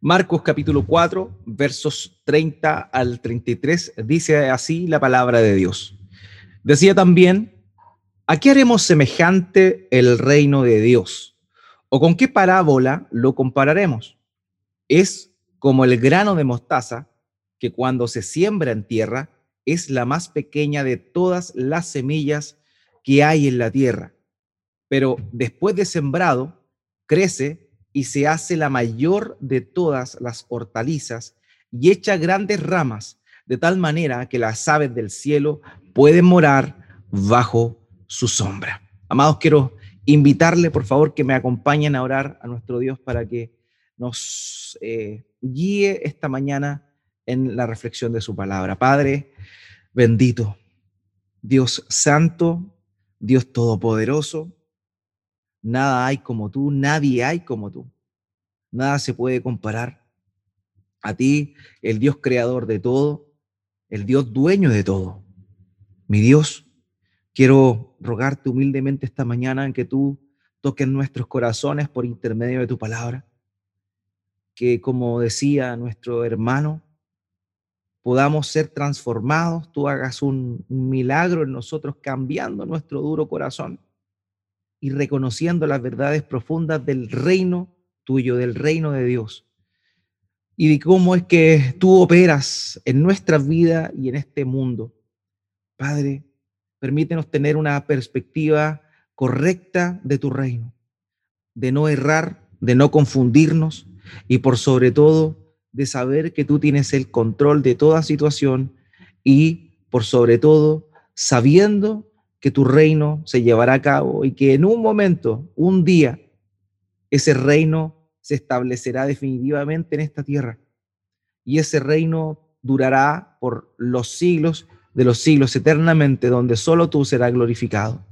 Marcos capítulo 4, versos 30 al 33, dice así la palabra de Dios. Decía también, ¿a qué haremos semejante el reino de Dios? ¿O con qué parábola lo compararemos? Es como el grano de mostaza que cuando se siembra en tierra es la más pequeña de todas las semillas que hay en la tierra. Pero después de sembrado, crece y se hace la mayor de todas las hortalizas y echa grandes ramas, de tal manera que las aves del cielo pueden morar bajo su sombra. Amados, quiero invitarle, por favor, que me acompañen a orar a nuestro Dios para que nos eh, guíe esta mañana en la reflexión de su palabra. Padre, bendito, Dios santo, Dios todopoderoso, Nada hay como tú, nadie hay como tú. Nada se puede comparar a ti, el Dios creador de todo, el Dios dueño de todo. Mi Dios, quiero rogarte humildemente esta mañana en que tú toques nuestros corazones por intermedio de tu palabra. Que como decía nuestro hermano, podamos ser transformados, tú hagas un milagro en nosotros cambiando nuestro duro corazón y reconociendo las verdades profundas del reino tuyo, del reino de Dios. Y de cómo es que tú operas en nuestra vida y en este mundo. Padre, permítenos tener una perspectiva correcta de tu reino, de no errar, de no confundirnos y por sobre todo de saber que tú tienes el control de toda situación y por sobre todo sabiendo que tu reino se llevará a cabo y que en un momento, un día, ese reino se establecerá definitivamente en esta tierra. Y ese reino durará por los siglos de los siglos eternamente, donde solo tú serás glorificado.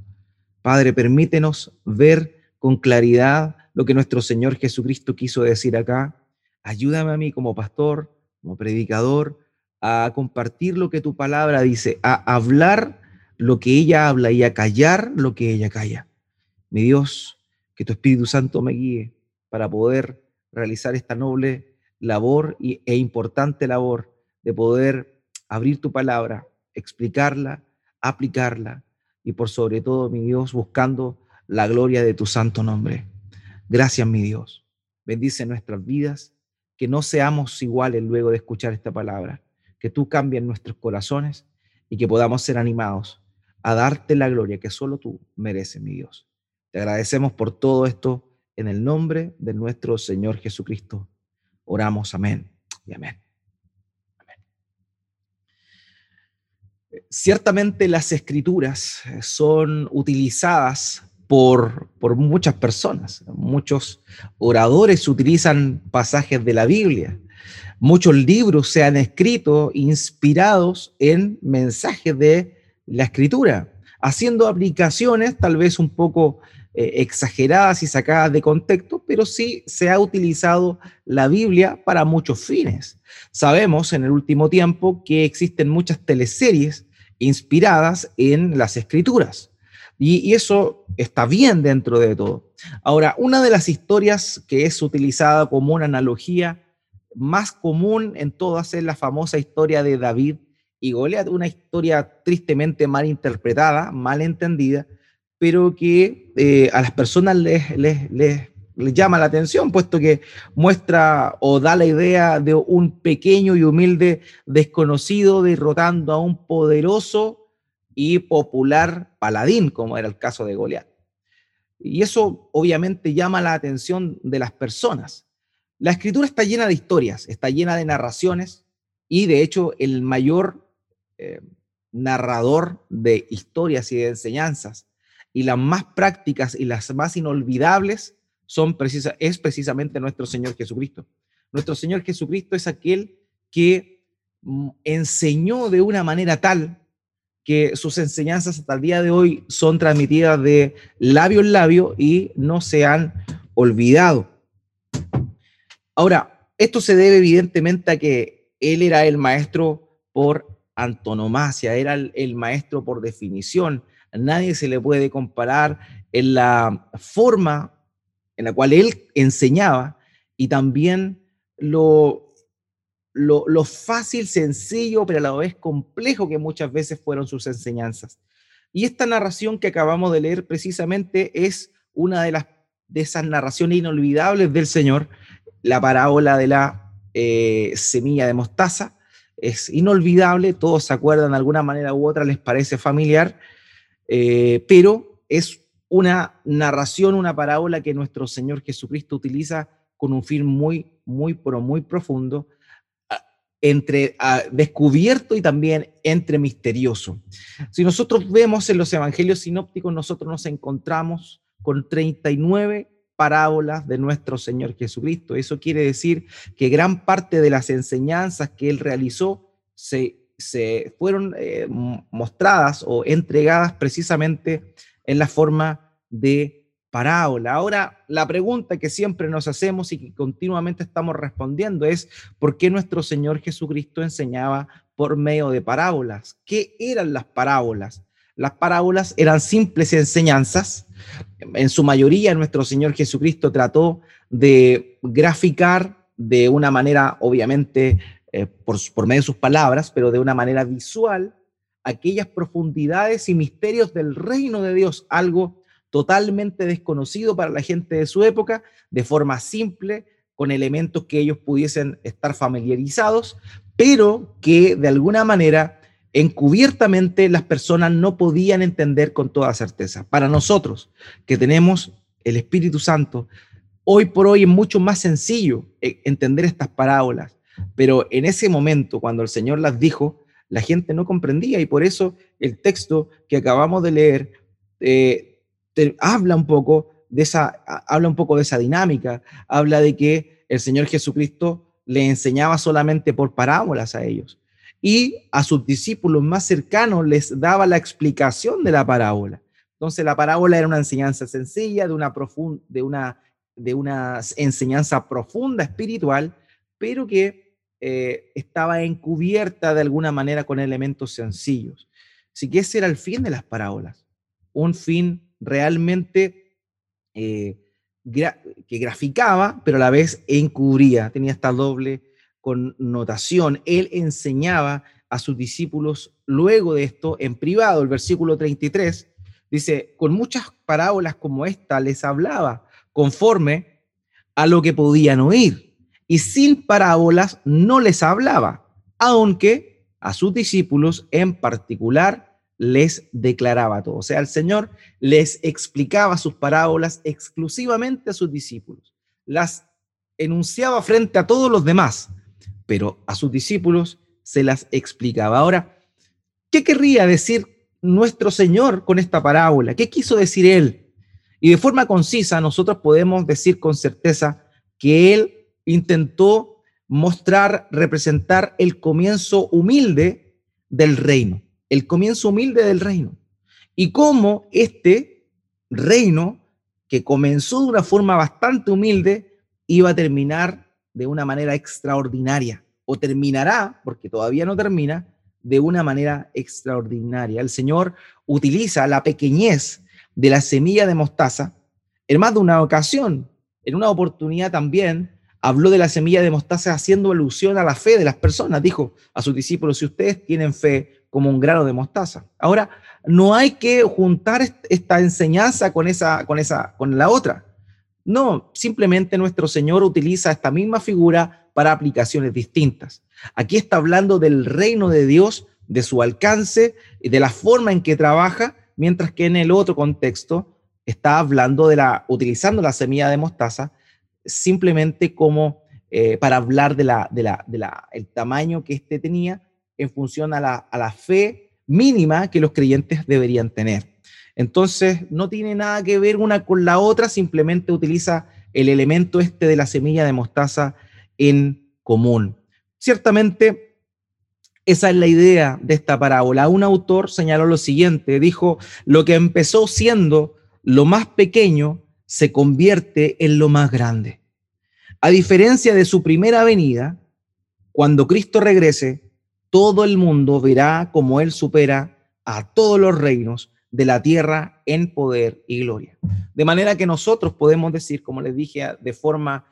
Padre, permítenos ver con claridad lo que nuestro Señor Jesucristo quiso decir acá. Ayúdame a mí como pastor, como predicador, a compartir lo que tu palabra dice, a hablar lo que ella habla y a callar lo que ella calla. Mi Dios, que tu Espíritu Santo me guíe para poder realizar esta noble labor e importante labor de poder abrir tu palabra, explicarla, aplicarla y por sobre todo, mi Dios, buscando la gloria de tu santo nombre. Gracias, mi Dios. Bendice nuestras vidas, que no seamos iguales luego de escuchar esta palabra, que tú cambies nuestros corazones y que podamos ser animados a darte la gloria que solo tú mereces, mi Dios. Te agradecemos por todo esto en el nombre de nuestro Señor Jesucristo. Oramos, amén y amén. Ciertamente las escrituras son utilizadas por, por muchas personas. Muchos oradores utilizan pasajes de la Biblia. Muchos libros se han escrito inspirados en mensajes de la escritura, haciendo aplicaciones tal vez un poco eh, exageradas y sacadas de contexto, pero sí se ha utilizado la Biblia para muchos fines. Sabemos en el último tiempo que existen muchas teleseries inspiradas en las escrituras. Y, y, eso está bien dentro de todo. Ahora, una de las historias que es utilizada como una analogía más común en todas es la famosa historia de David y Goliat, una historia tristemente mal interpretada, mal entendida, pero que eh, a las personas les, les, les, llama la atención, puesto que muestra o da la idea de un pequeño y humilde desconocido derrotando a un poderoso y popular paladín, como era el caso de Goliat. Y eso obviamente llama la atención de las personas. La escritura está llena de historias, está llena de narraciones, y de hecho el mayor eh, narrador de historias y de enseñanzas. Y las más prácticas y las más inolvidables son precisa, es precisamente nuestro Señor Jesucristo. Nuestro Señor Jesucristo es aquel que mm, enseñó de una manera tal que sus enseñanzas hasta el día de hoy son transmitidas de labio en labio y no se han olvidado. Ahora, esto se debe evidentemente a que él era el maestro por antonomasia, era el, maestro por definición. Nadie se le puede comparar en la forma en la cual él enseñaba y también lo, lo, fácil, sencillo, pero a la vez complejo que muchas veces fueron sus enseñanzas. Y esta narración que acabamos de leer precisamente es una de, las, de esas narraciones inolvidables del Señor, la parábola de la eh, semilla de mostaza. Es inolvidable, todos se acuerdan de alguna manera u otra, les parece familiar, eh, pero es una narración, una parábola que nuestro Señor Jesucristo utiliza con un fin muy, muy, pero muy profundo, entre descubierto y también entre misterioso. Si nosotros vemos en los evangelios sinópticos, nosotros nos encontramos con 39 parábolas de nuestro Señor Jesucristo. Eso quiere decir que gran parte de las enseñanzas que él realizó se, se fueron eh, mostradas o entregadas precisamente en la forma de parábola. Ahora, la pregunta que siempre nos hacemos y que continuamente estamos respondiendo es, ¿por qué nuestro Señor Jesucristo enseñaba por medio de parábolas? ¿Qué eran las parábolas? Las parábolas eran simples enseñanzas. En su mayoría, nuestro Señor Jesucristo trató de graficar de una manera, obviamente, eh, por, por medio de sus palabras, pero de una manera visual, aquellas profundidades y misterios del reino de Dios, algo totalmente desconocido para la gente de su época, de forma simple, con elementos que ellos pudiesen estar familiarizados, pero que de alguna manera encubiertamente las personas no podían entender con toda certeza. Para nosotros, que tenemos el Espíritu Santo, hoy por hoy es mucho más sencillo eh, entender estas parábolas, pero en ese momento, cuando el Señor las dijo, la gente no comprendía y por eso el texto que acabamos de leer eh, habla un poco de esa, habla un poco de esa dinámica, habla de que el Señor Jesucristo le enseñaba solamente por parábolas a ellos y a sus discípulos más cercanos les daba la explicación de la parábola. Entonces la parábola era una enseñanza sencilla, de una, de una, de una enseñanza profunda espiritual, pero que eh, estaba encubierta de alguna manera con elementos sencillos. Así que ese era el fin de las parábolas, un fin realmente eh, que graficaba, pero a la vez encubría, tenía esta doble connotación. Él enseñaba a sus discípulos luego de esto en privado. El versículo 33 dice, con muchas parábolas como esta les hablaba conforme a lo que podían oír y sin parábolas no les hablaba, aunque a sus discípulos en particular les declaraba todo. O sea, el Señor les explicaba sus parábolas exclusivamente a sus discípulos. Las enunciaba frente a todos los demás, pero a sus discípulos se las explicaba. Ahora, ¿qué querría decir nuestro Señor con esta parábola? ¿Qué quiso decir Él? Y de forma concisa nosotros podemos decir con certeza que Él intentó mostrar, representar el comienzo humilde del reino el comienzo humilde del reino y cómo este reino, que comenzó de una forma bastante humilde, iba a terminar de una manera extraordinaria o terminará, porque todavía no termina, de una manera extraordinaria. El Señor utiliza la pequeñez de la semilla de mostaza en más de una ocasión. En una oportunidad también habló de la semilla de mostaza haciendo alusión a la fe de las personas. Dijo a sus discípulos, si ustedes tienen fe como un grano de mostaza. Ahora, no hay que juntar esta enseñanza con esa, con esa, con la otra. No, simplemente nuestro Señor utiliza esta misma figura para aplicaciones distintas. Aquí está hablando del reino de Dios, de su alcance de la forma en que trabaja, mientras que en el otro contexto está hablando de la, utilizando la semilla de mostaza simplemente como eh, para hablar de la, de la, de la, el tamaño que éste tenía en función a la, fe mínima que los creyentes deberían tener. Entonces, no tiene nada que ver una con la otra, simplemente utiliza el elemento este de la semilla de mostaza en común. Ciertamente, esa es la idea de esta parábola. Un autor señaló lo siguiente, dijo, lo que empezó siendo lo más pequeño se convierte en lo más grande. A diferencia de su primera venida, cuando Cristo regrese, todo el mundo verá como Él supera a todos los reinos de la tierra en poder y gloria. De manera que nosotros podemos decir, como les dije de forma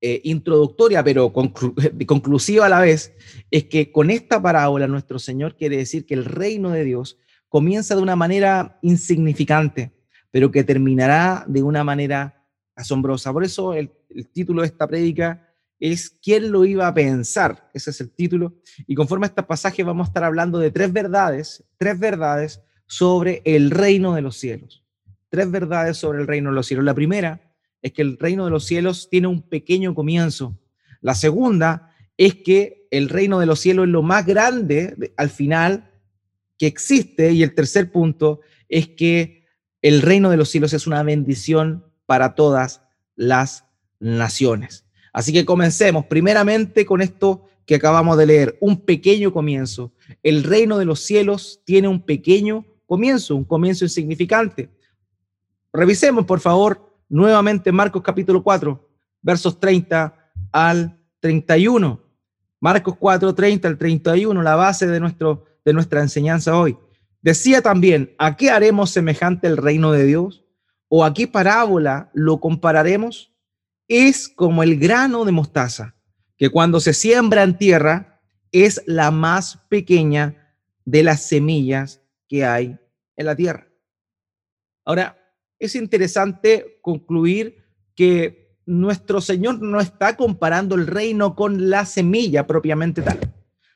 eh, introductoria, pero conclusiva a la vez, es que con esta parábola nuestro Señor quiere decir que el reino de Dios comienza de una manera insignificante, pero que terminará de una manera asombrosa. Por eso el, el título de esta prédica es ¿Quién lo iba a pensar? Ese es el título. Y conforme a este pasaje vamos a estar hablando de tres verdades, tres verdades sobre el reino de los cielos. Tres verdades sobre el reino de los cielos. La primera es que el reino de los cielos tiene un pequeño comienzo. La segunda es que el reino de los cielos es lo más grande al final que existe. Y el tercer punto es que el reino de los cielos es una bendición para todas las naciones. Así que comencemos primeramente con esto que acabamos de leer, un pequeño comienzo. El reino de los cielos tiene un pequeño comienzo, un comienzo insignificante. Revisemos, por favor, nuevamente Marcos capítulo 4, versos 30 al 31. Marcos 4, 30 al 31, la base de, nuestro, de nuestra enseñanza hoy. Decía también, ¿a qué haremos semejante el reino de Dios? ¿O a qué parábola lo compararemos? Es como el grano de mostaza, que cuando se siembra en tierra es la más pequeña de las semillas que hay en la tierra. Ahora, es interesante concluir que nuestro Señor no está comparando el reino con la semilla propiamente tal,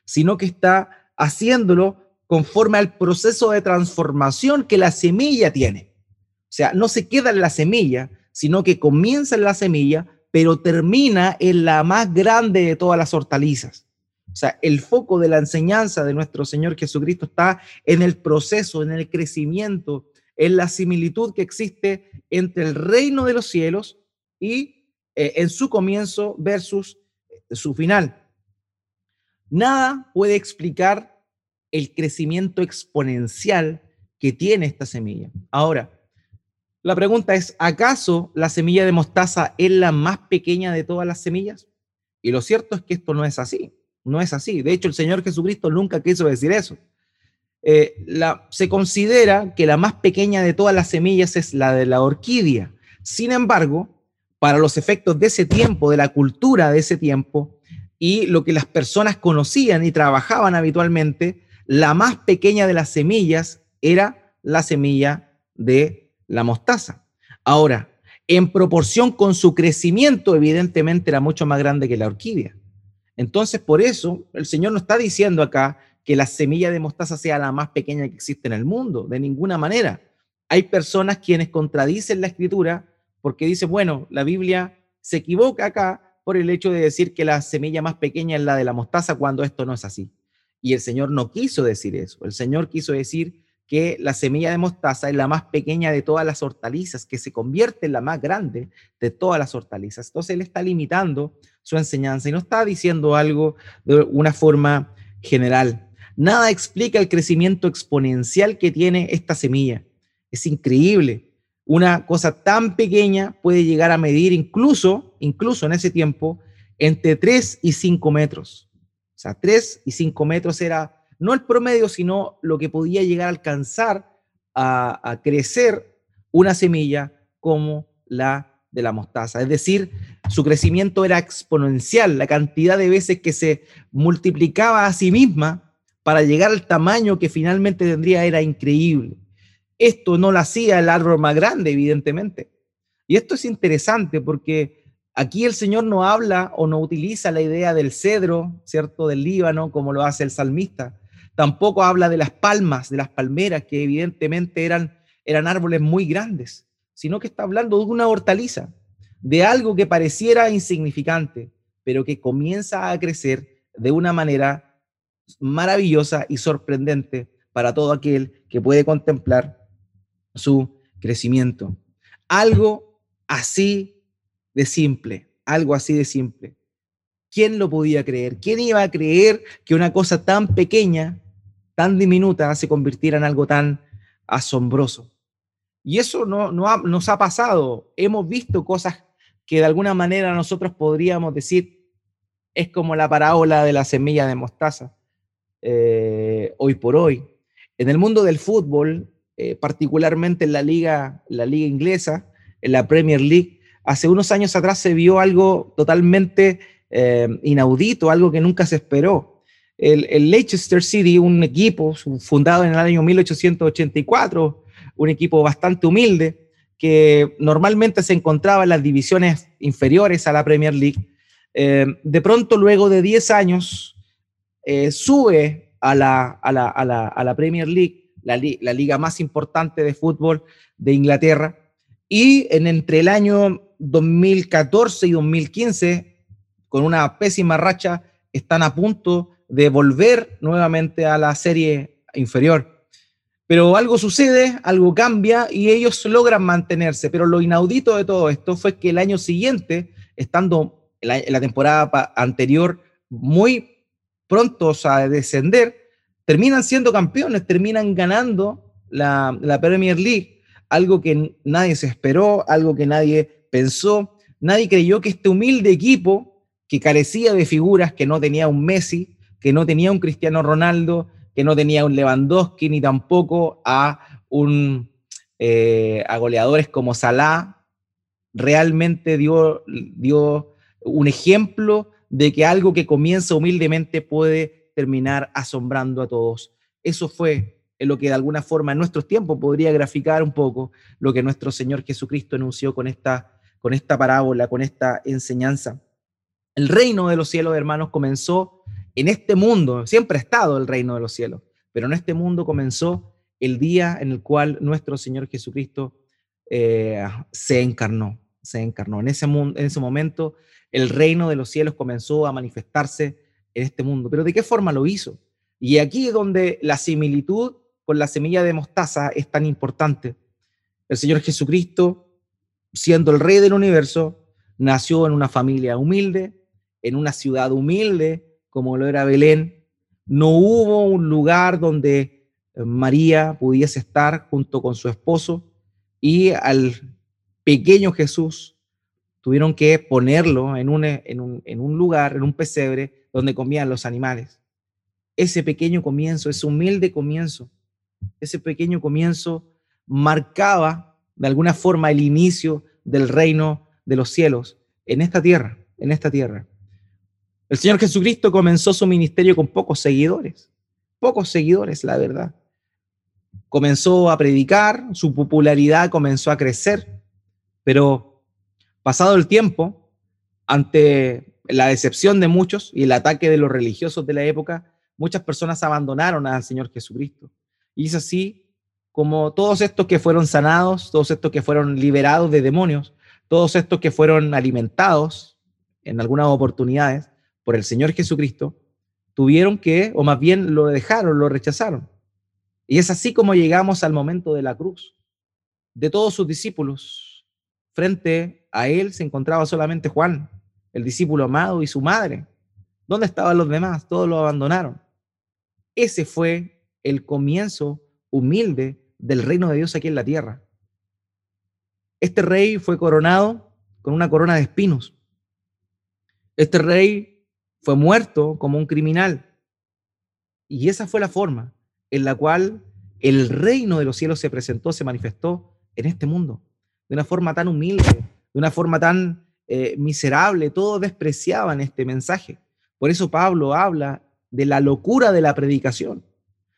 sino que está haciéndolo conforme al proceso de transformación que la semilla tiene. O sea, no se queda en la semilla, sino que comienza en la semilla, pero termina en la más grande de todas las hortalizas. O sea, el foco de la enseñanza de nuestro Señor Jesucristo está en el proceso, en el crecimiento, es la similitud que existe entre el reino de los cielos y eh, en su comienzo versus eh, su final. Nada puede explicar el crecimiento exponencial que tiene esta semilla. Ahora, la pregunta es, ¿acaso la semilla de mostaza es la más pequeña de todas las semillas? Y lo cierto es que esto no es así, no es así. De hecho, el Señor Jesucristo nunca quiso decir eso. Eh, la, se considera que la más pequeña de todas las semillas es la de la orquídea. Sin embargo, para los efectos de ese tiempo, de la cultura de ese tiempo y lo que las personas conocían y trabajaban habitualmente, la más pequeña de las semillas era la semilla de la mostaza. Ahora, en proporción con su crecimiento, evidentemente era mucho más grande que la orquídea. Entonces, por eso, el Señor nos está diciendo acá que la semilla de mostaza sea la más pequeña que existe en el mundo, de ninguna manera. Hay personas quienes contradicen la escritura porque dicen, bueno, la Biblia se equivoca acá por el hecho de decir que la semilla más pequeña es la de la mostaza cuando esto no es así. Y el Señor no quiso decir eso. El Señor quiso decir que la semilla de mostaza es la más pequeña de todas las hortalizas, que se convierte en la más grande de todas las hortalizas. Entonces Él está limitando su enseñanza y no está diciendo algo de una forma general. Nada explica el crecimiento exponencial que tiene esta semilla. Es increíble. Una cosa tan pequeña puede llegar a medir incluso, incluso en ese tiempo, entre 3 y 5 metros. O sea, 3 y 5 metros era no el promedio, sino lo que podía llegar a alcanzar a, crecer una semilla como la de la mostaza. Es decir, su crecimiento era exponencial, la cantidad de veces que se multiplicaba a sí misma para llegar al tamaño que finalmente tendría era increíble. Esto no lo hacía el árbol más grande, evidentemente. Y esto es interesante porque aquí el Señor no habla o no utiliza la idea del cedro, ¿cierto? Del Líbano, como lo hace el salmista. Tampoco habla de las palmas, de las palmeras, que evidentemente eran, eran árboles muy grandes, sino que está hablando de una hortaliza, de algo que pareciera insignificante, pero que comienza a crecer de una manera maravillosa y sorprendente para todo aquel que puede contemplar su crecimiento. Algo así de simple, algo así de simple. ¿Quién lo podía creer? ¿Quién iba a creer que una cosa tan pequeña, tan diminuta, se convirtiera en algo tan asombroso? Y eso no, no nos ha pasado. Hemos visto cosas que de alguna manera nosotros podríamos decir es como la parábola de la semilla de mostaza. Eh, hoy por hoy. En el mundo del fútbol, eh, particularmente en la liga, la liga inglesa, en la Premier League, hace unos años atrás se vio algo totalmente eh, inaudito, algo que nunca se esperó. El, Leicester City, un equipo fundado en el año 1884, un equipo bastante humilde, que normalmente se encontraba en las divisiones inferiores a la Premier League, eh, de pronto luego de 10 años eh, sube a la, Premier League, la, la, liga más importante de fútbol de Inglaterra, y en entre el año 2014 y 2015, con una pésima racha, están a punto de volver nuevamente a la serie inferior. Pero algo sucede, algo cambia y ellos logran mantenerse. Pero lo inaudito de todo esto fue que el año siguiente, estando en la, temporada anterior muy prontos a descender, terminan siendo campeones, terminan ganando la, la Premier League, algo que nadie se esperó, algo que nadie pensó, nadie creyó que este humilde equipo que carecía de figuras, que no tenía un Messi, que no tenía un Cristiano Ronaldo, que no tenía un Lewandowski ni tampoco a, un, eh, a goleadores como Salah, realmente dio, dio un ejemplo de que algo que comienza humildemente puede terminar asombrando a todos. Eso fue lo que de alguna forma en nuestros tiempos podría graficar un poco lo que nuestro Señor Jesucristo anunció con esta, con esta parábola, con esta enseñanza. El reino de los cielos, hermanos, comenzó en este mundo, siempre ha estado el reino de los cielos, pero en este mundo comenzó el día en el cual nuestro Señor Jesucristo eh, se encarnó, se encarnó. En ese, mundo, en ese momento el reino de los cielos comenzó a manifestarse en este mundo. Pero ¿de qué forma lo hizo? Y aquí es donde la similitud con la semilla de mostaza es tan importante. El Señor Jesucristo, siendo el rey del universo, nació en una familia humilde, en una ciudad humilde, como lo era Belén, no hubo un lugar donde eh, María pudiese estar junto con su esposo y al pequeño Jesús tuvieron que ponerlo en un, en un, en un lugar, en un pesebre donde comían los animales. Ese pequeño comienzo, ese humilde comienzo, ese pequeño comienzo marcaba de alguna forma el inicio del reino de los cielos en esta tierra, en esta tierra. El Señor Jesucristo comenzó su ministerio con pocos seguidores, pocos seguidores, la verdad. Comenzó a predicar, su popularidad comenzó a crecer, pero pasado el tiempo, ante la decepción de muchos y el ataque de los religiosos de la época, muchas personas abandonaron al Señor Jesucristo. Y es así como todos estos que fueron sanados, todos estos que fueron liberados de demonios, todos estos que fueron alimentados en algunas oportunidades, por el Señor Jesucristo, tuvieron que, o más bien lo dejaron, lo rechazaron. Y es así como llegamos al momento de la cruz. De todos sus discípulos, frente a él se encontraba solamente Juan, el discípulo amado y su madre. ¿Dónde estaban los demás? Todos lo abandonaron. Ese fue el comienzo humilde del reino de Dios aquí en la tierra. Este rey fue coronado con una corona de espinos. Este rey fue muerto como un criminal. Y esa fue la forma en la cual el reino de los cielos se presentó, se manifestó en este mundo, de una forma tan humilde, de una forma tan eh, miserable, todos despreciaban este mensaje. Por eso Pablo habla de la locura de la predicación,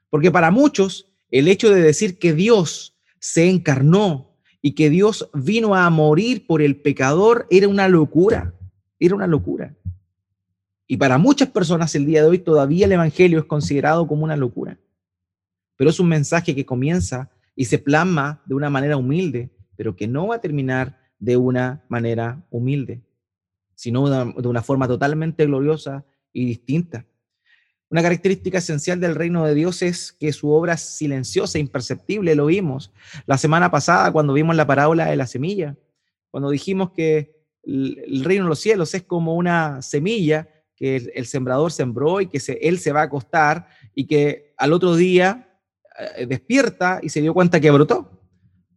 porque para muchos el hecho de decir que Dios se encarnó y que Dios vino a morir por el pecador era una locura, era una locura. Y para muchas personas el día de hoy todavía el Evangelio es considerado como una locura. Pero es un mensaje que comienza y se plasma de una manera humilde, pero que no va a terminar de una manera humilde, sino de una forma totalmente gloriosa y distinta. Una característica esencial del reino de Dios es que su obra es silenciosa, imperceptible, lo vimos la semana pasada cuando vimos la parábola de la semilla, cuando dijimos que el reino de los cielos es como una semilla que el, sembrador sembró y que él se va a acostar y que al otro día eh, despierta y se dio cuenta que brotó.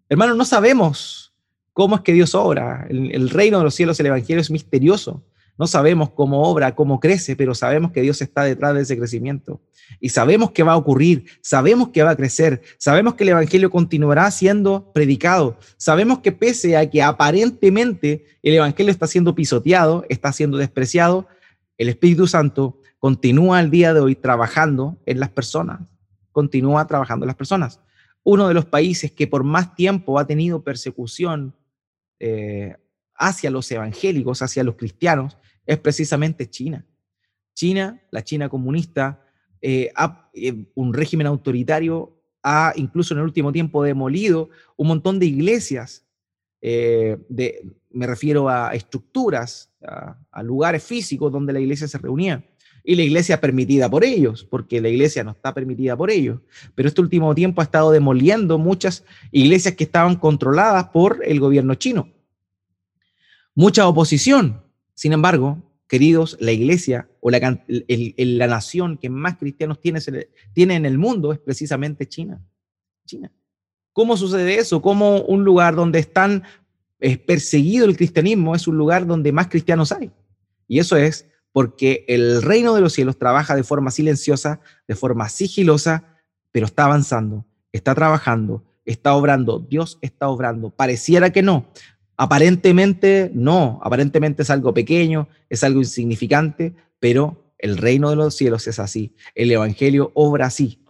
Hermanos, no sabemos cómo es que Dios obra. El, el, reino de los cielos, el Evangelio es misterioso. No sabemos cómo obra, cómo crece, pero sabemos que Dios está detrás de ese crecimiento. Y sabemos que va a ocurrir, sabemos que va a crecer, sabemos que el Evangelio continuará siendo predicado, sabemos que pese a que aparentemente el Evangelio está siendo pisoteado, está siendo despreciado, el Espíritu Santo continúa al día de hoy trabajando en las personas, continúa trabajando en las personas. Uno de los países que por más tiempo ha tenido persecución eh, hacia los evangélicos, hacia los cristianos, es precisamente China. China, la China comunista, eh, eh, un régimen autoritario ha incluso en el último tiempo demolido un montón de iglesias, de, me refiero a estructuras, a, lugares físicos donde la iglesia se reunía. Y la iglesia permitida por ellos, porque la iglesia no está permitida por ellos. Pero este último tiempo ha estado demoliendo muchas iglesias que estaban controladas por el gobierno chino. Mucha oposición. Sin embargo, queridos, la iglesia o la, la nación que más cristianos tiene, tiene en el mundo es precisamente China. China. ¿Cómo sucede eso? ¿Cómo un lugar donde están es perseguido el cristianismo, es un lugar donde más cristianos hay. Y eso es porque el reino de los cielos trabaja de forma silenciosa, de forma sigilosa, pero está avanzando, está trabajando, está obrando. Dios está obrando. Pareciera que no. Aparentemente no. Aparentemente es algo pequeño, es algo insignificante, pero el reino de los cielos es así. El Evangelio obra así.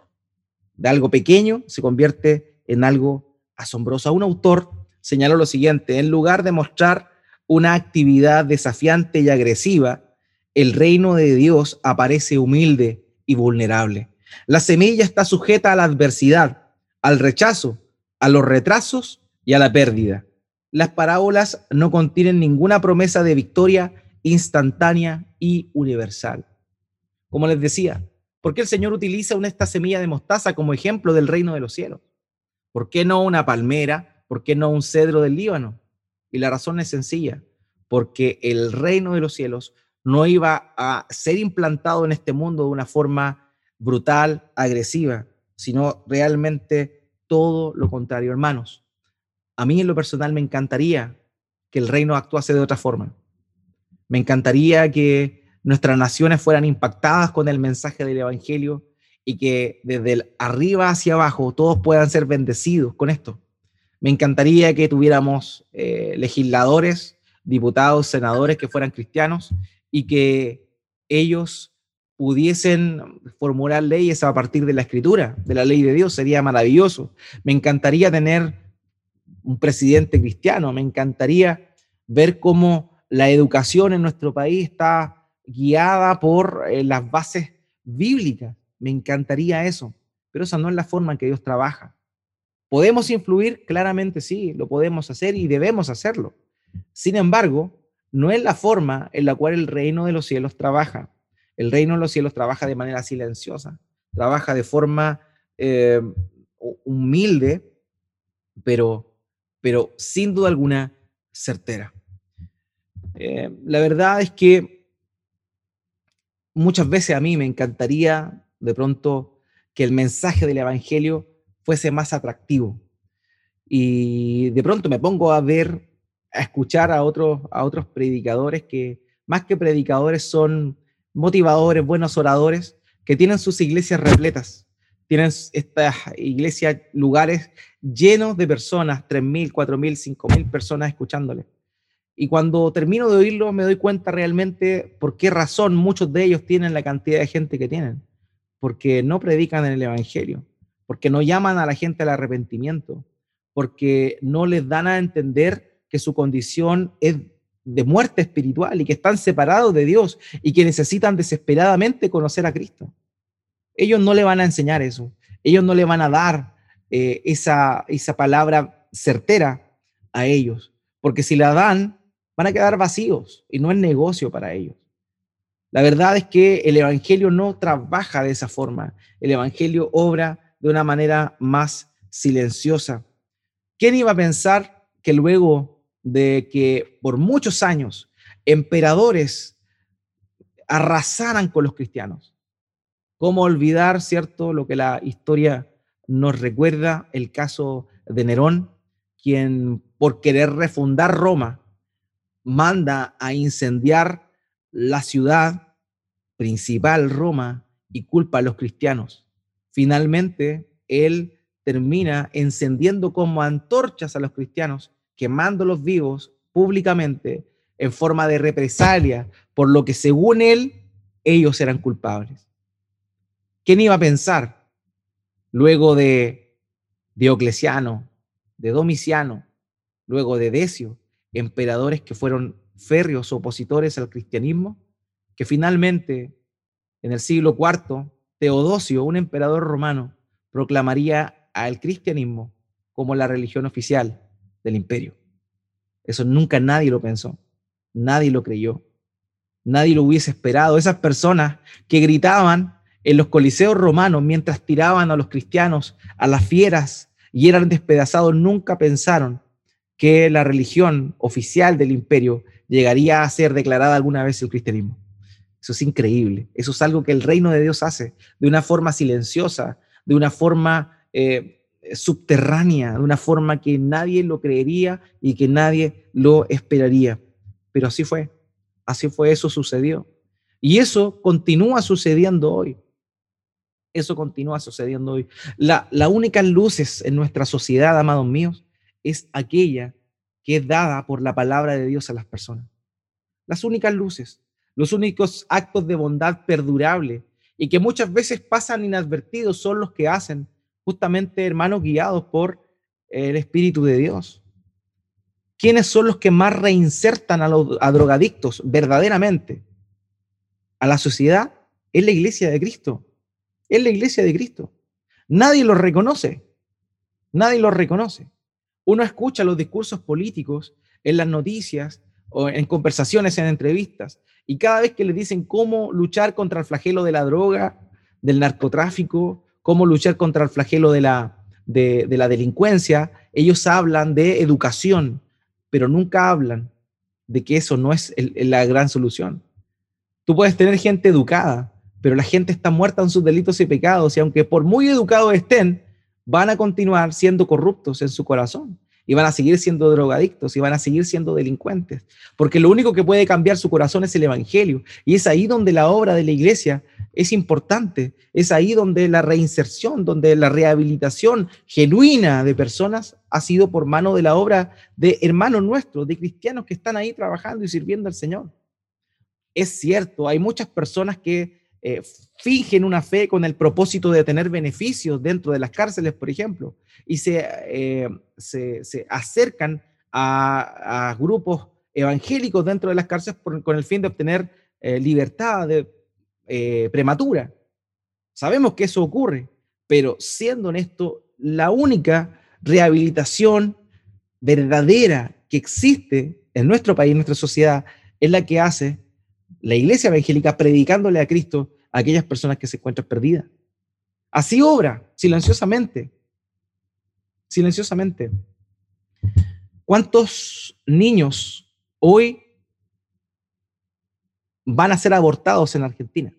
De algo pequeño se convierte en algo asombroso. Un autor señaló lo siguiente, en lugar de mostrar una actividad desafiante y agresiva, el reino de Dios aparece humilde y vulnerable. La semilla está sujeta a la adversidad, al rechazo, a los retrasos y a la pérdida. Las parábolas no contienen ninguna promesa de victoria instantánea y universal. Como les decía, ¿por qué el Señor utiliza una esta semilla de mostaza como ejemplo del reino de los cielos? ¿Por qué no una palmera ¿Por qué no un cedro del Líbano? Y la razón es sencilla, porque el reino de los cielos no iba a ser implantado en este mundo de una forma brutal, agresiva, sino realmente todo lo contrario, hermanos. A mí en lo personal me encantaría que el reino actuase de otra forma. Me encantaría que nuestras naciones fueran impactadas con el mensaje del Evangelio y que desde arriba hacia abajo todos puedan ser bendecidos con esto. Me encantaría que tuviéramos eh, legisladores, diputados, senadores que fueran cristianos y que ellos pudiesen formular leyes a partir de la escritura, de la ley de Dios, sería maravilloso. Me encantaría tener un presidente cristiano, me encantaría ver cómo la educación en nuestro país está guiada por eh, las bases bíblicas. Me encantaría eso, pero esa no es la forma en que Dios trabaja. ¿Podemos influir? Claramente sí, lo podemos hacer y debemos hacerlo. Sin embargo, no es la forma en la cual el reino de los cielos trabaja. El reino de los cielos trabaja de manera silenciosa, trabaja de forma eh, humilde, pero, pero sin duda alguna certera. Eh, la verdad es que muchas veces a mí me encantaría de pronto que el mensaje del Evangelio fuese más atractivo. Y de pronto me pongo a ver, a escuchar a otros, a otros predicadores que más que predicadores son motivadores, buenos oradores, que tienen sus iglesias repletas. Tienen estas iglesias, lugares llenos de personas, 3.000, 4.000, 5.000 personas escuchándole. Y cuando termino de oírlo, me doy cuenta realmente por qué razón muchos de ellos tienen la cantidad de gente que tienen. Porque no predican en el Evangelio porque no llaman a la gente al arrepentimiento, porque no les dan a entender que su condición es de muerte espiritual y que están separados de Dios y que necesitan desesperadamente conocer a Cristo. Ellos no le van a enseñar eso, ellos no le van a dar eh, esa, esa palabra certera a ellos, porque si la dan, van a quedar vacíos y no es negocio para ellos. La verdad es que el Evangelio no trabaja de esa forma, el Evangelio obra de una manera más silenciosa. ¿Quién iba a pensar que luego de que por muchos años emperadores arrasaran con los cristianos? ¿Cómo olvidar, cierto, lo que la historia nos recuerda, el caso de Nerón, quien por querer refundar Roma manda a incendiar la ciudad principal, Roma, y culpa a los cristianos. Finalmente, él termina encendiendo como antorchas a los cristianos, quemándolos vivos públicamente en forma de represalia por lo que según él ellos eran culpables. ¿Quién iba a pensar luego de Diocleciano, de Domiciano, luego de Decio, emperadores que fueron férreos opositores al cristianismo, que finalmente en el siglo IV Teodosio, un emperador romano, proclamaría al cristianismo como la religión oficial del imperio. Eso nunca nadie lo pensó, nadie lo creyó, nadie lo hubiese esperado. Esas personas que gritaban en los coliseos romanos mientras tiraban a los cristianos a las fieras y eran despedazados, nunca pensaron que la religión oficial del imperio llegaría a ser declarada alguna vez el cristianismo. Eso es increíble. Eso es algo que el reino de Dios hace de una forma silenciosa, de una forma eh, subterránea, de una forma que nadie lo creería y que nadie lo esperaría. Pero así fue. Así fue, eso sucedió. Y eso continúa sucediendo hoy. Eso continúa sucediendo hoy. La, la única luces en nuestra sociedad, amados míos, es aquella que es dada por la palabra de Dios a las personas. Las únicas luces, los únicos actos de bondad perdurable y que muchas veces pasan inadvertidos son los que hacen justamente hermanos guiados por el Espíritu de Dios. ¿Quiénes son los que más reinsertan a los a drogadictos verdaderamente a la sociedad? Es la iglesia de Cristo. Es la iglesia de Cristo. Nadie los reconoce. Nadie los reconoce. Uno escucha los discursos políticos en las noticias o en conversaciones, en entrevistas, y cada vez que les dicen cómo luchar contra el flagelo de la droga, del narcotráfico, cómo luchar contra el flagelo de la, de, la delincuencia, ellos hablan de educación, pero nunca hablan de que eso no es la gran solución. Tú puedes tener gente educada, pero la gente está muerta en sus delitos y pecados, y aunque por muy educados estén, van a continuar siendo corruptos en su corazón y van a seguir siendo drogadictos y van a seguir siendo delincuentes, porque lo único que puede cambiar su corazón es el Evangelio. Y es ahí donde la obra de la iglesia es importante, es ahí donde la reinserción, donde la rehabilitación genuina de personas ha sido por mano de la obra de hermanos nuestros, de cristianos que están ahí trabajando y sirviendo al Señor. Es cierto, hay muchas personas que eh, fingen una fe con el propósito de tener beneficios dentro de las cárceles, por ejemplo, y se, eh, se, acercan a, grupos evangélicos dentro de las cárceles con el fin de obtener eh, libertad de, prematura. Sabemos que eso ocurre, pero siendo honesto, la única rehabilitación verdadera que existe en nuestro país, en nuestra sociedad, es la que hace la iglesia evangélica predicándole a Cristo a aquellas personas que se encuentran perdidas. Así obra, silenciosamente. Silenciosamente. ¿Cuántos niños hoy van a ser abortados en Argentina?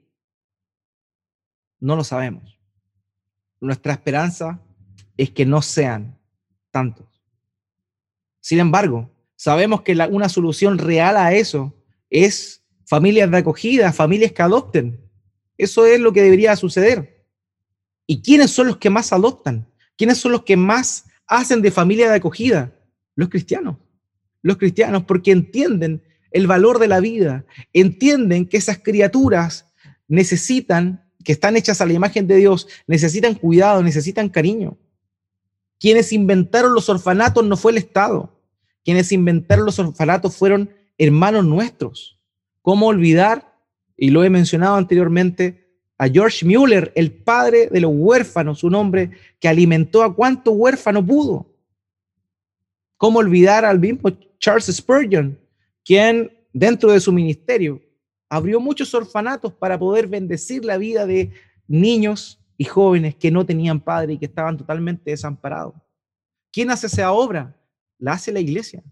No lo sabemos. Nuestra esperanza es que no sean tantos. Sin embargo, sabemos que una solución real a eso es familias de acogida, familias que adopten. Eso es lo que debería suceder. ¿Y quiénes son los que más adoptan? ¿Quiénes son los que más hacen de familia de acogida? Los cristianos. Los cristianos, porque entienden el valor de la vida, entienden que esas criaturas necesitan, que están hechas a la imagen de Dios, necesitan cuidado, necesitan cariño. Quienes inventaron los orfanatos no fue el Estado. Quienes inventaron los orfanatos fueron hermanos nuestros. ¿Cómo olvidar? Y lo he mencionado anteriormente, a George Mueller, el padre de los huérfanos, un hombre que alimentó a cuánto huérfano pudo. ¿Cómo olvidar al mismo Charles Spurgeon, quien dentro de su ministerio abrió muchos orfanatos para poder bendecir la vida de niños y jóvenes que no tenían padre y que estaban totalmente desamparados? ¿Quién hace esa obra? La hace la iglesia.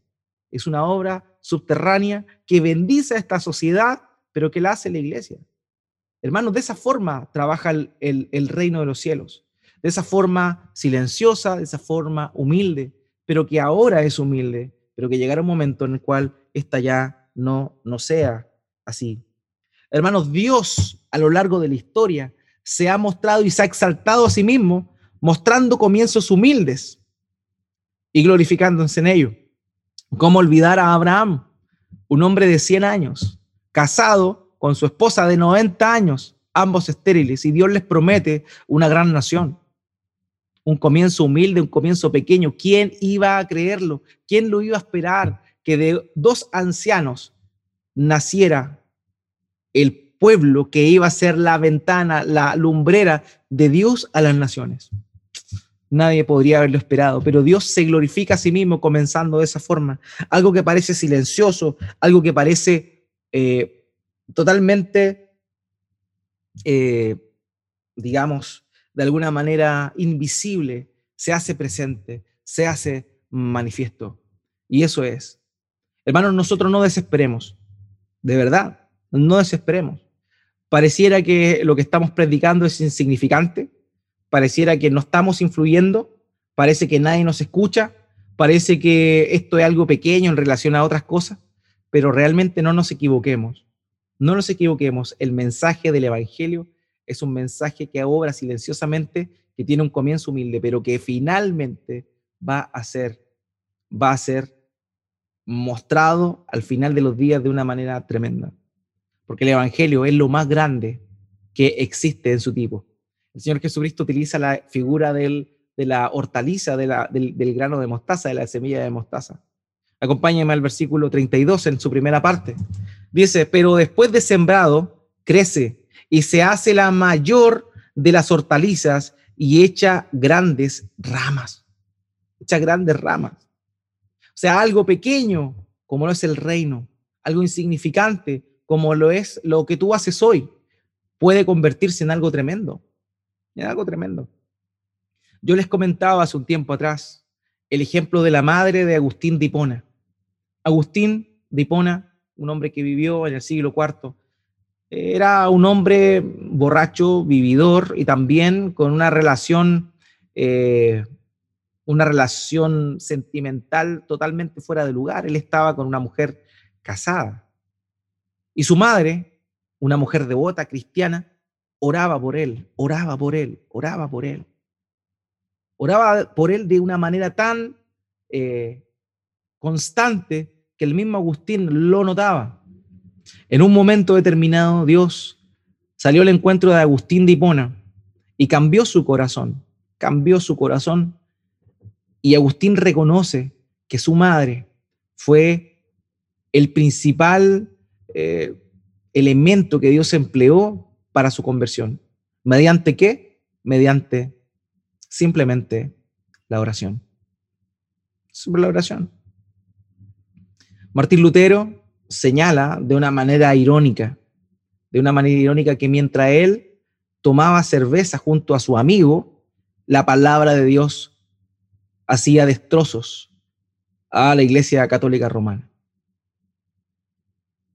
Es una obra subterránea que bendice a esta sociedad, pero que la hace la iglesia. Hermanos, de esa forma trabaja el, reino de los cielos. De esa forma silenciosa, de esa forma humilde, pero que ahora es humilde, pero que llegará un momento en el cual esta ya no, no sea así. Hermanos, Dios a lo largo de la historia se ha mostrado y se ha exaltado a sí mismo, mostrando comienzos humildes y glorificándose en ello. ¿Cómo olvidar a Abraham, un hombre de 100 años, casado con su esposa de 90 años, ambos estériles, y Dios les promete una gran nación? Un comienzo humilde, un comienzo pequeño. ¿Quién iba a creerlo? ¿Quién lo iba a esperar? Que de dos ancianos naciera el pueblo que iba a ser la ventana, la lumbrera de Dios a las naciones. Nadie podría haberlo esperado, pero Dios se glorifica a sí mismo comenzando de esa forma. Algo que parece silencioso, algo que parece eh, totalmente, eh, digamos, de alguna manera invisible, se hace presente, se hace manifiesto. Y eso es. Hermanos, nosotros no desesperemos, de verdad, no desesperemos. Pareciera que lo que estamos predicando es insignificante, pareciera que no estamos influyendo, parece que nadie nos escucha, parece que esto es algo pequeño en relación a otras cosas, pero realmente no nos equivoquemos. No nos equivoquemos, el mensaje del Evangelio es un mensaje que obra silenciosamente, que tiene un comienzo humilde, pero que finalmente va a ser, va a ser mostrado al final de los días de una manera tremenda. Porque el Evangelio es lo más grande que existe en su tipo. El Señor Jesucristo utiliza la figura de la hortaliza, del, grano de mostaza, de la semilla de mostaza. Acompáñenme al versículo 32 en su primera parte. Dice, pero después de sembrado, crece y se hace la mayor de las hortalizas y echa grandes ramas. Echa grandes ramas. O sea, algo pequeño, como lo es el reino, algo insignificante, como lo es lo que tú haces hoy, puede convertirse en algo tremendo. En algo tremendo. Yo les comentaba hace un tiempo atrás el ejemplo de la madre de Agustín de Hipona. Agustín de Hipona, un hombre que vivió en el siglo IV, era un hombre borracho, vividor y también con una relación, eh, una relación sentimental totalmente fuera de lugar. Él estaba con una mujer casada. Y su madre, una mujer devota, cristiana, oraba por él, oraba por él, oraba por él. Oraba por él de una manera tan eh, constante que el mismo Agustín lo notaba. En un momento determinado, Dios salió al encuentro de Agustín de Hipona y cambió su corazón, cambió su corazón. Y Agustín reconoce que su madre fue el principal eh, elemento que Dios empleó para su conversión. ¿Mediante qué? Mediante simplemente la oración. Sobre la oración. Martín Lutero señala de una manera irónica, de una manera irónica que mientras él tomaba cerveza junto a su amigo, la palabra de Dios hacía destrozos a la Iglesia Católica Romana.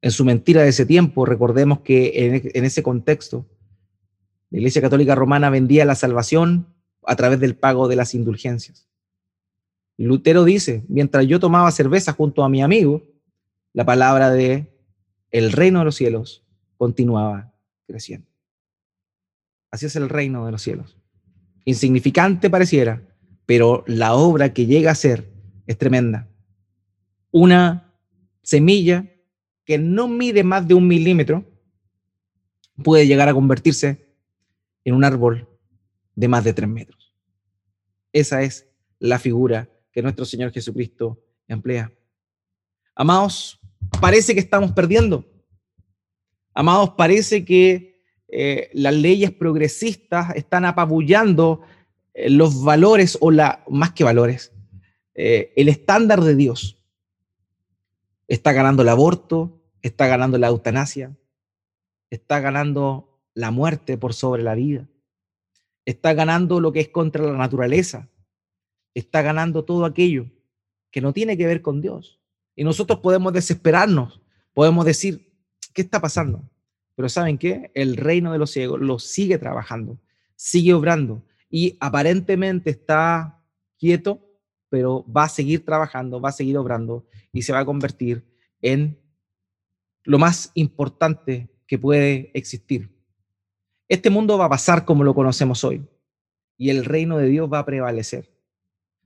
En su mentira de ese tiempo, recordemos que en, ese contexto, la Iglesia Católica Romana vendía la salvación a través del pago de las indulgencias. Lutero dice, mientras yo tomaba cerveza junto a mi amigo, la palabra de el reino de los cielos continuaba creciendo. Así es el reino de los cielos. Insignificante pareciera, pero la obra que llega a ser es tremenda. Una semilla que no mide más de un milímetro puede llegar a convertirse en un árbol de más de tres metros. Esa es la figura que nuestro Señor Jesucristo emplea. Amados, parece que estamos perdiendo. Amados, parece que eh, las leyes progresistas están apabullando eh, los valores o la, más que valores, eh, el estándar de Dios. Está ganando el aborto, está ganando la eutanasia, está ganando la muerte por sobre la vida, está ganando lo que es contra la naturaleza, está ganando todo aquello que no tiene que ver con Dios. Y nosotros podemos desesperarnos, podemos decir, ¿qué está pasando? Pero ¿saben qué? El reino de los ciegos lo sigue trabajando, sigue obrando y aparentemente está quieto, pero va a seguir trabajando, va a seguir obrando y se va a convertir en lo más importante que puede existir. Este mundo va a pasar como lo conocemos hoy y el reino de Dios va a prevalecer.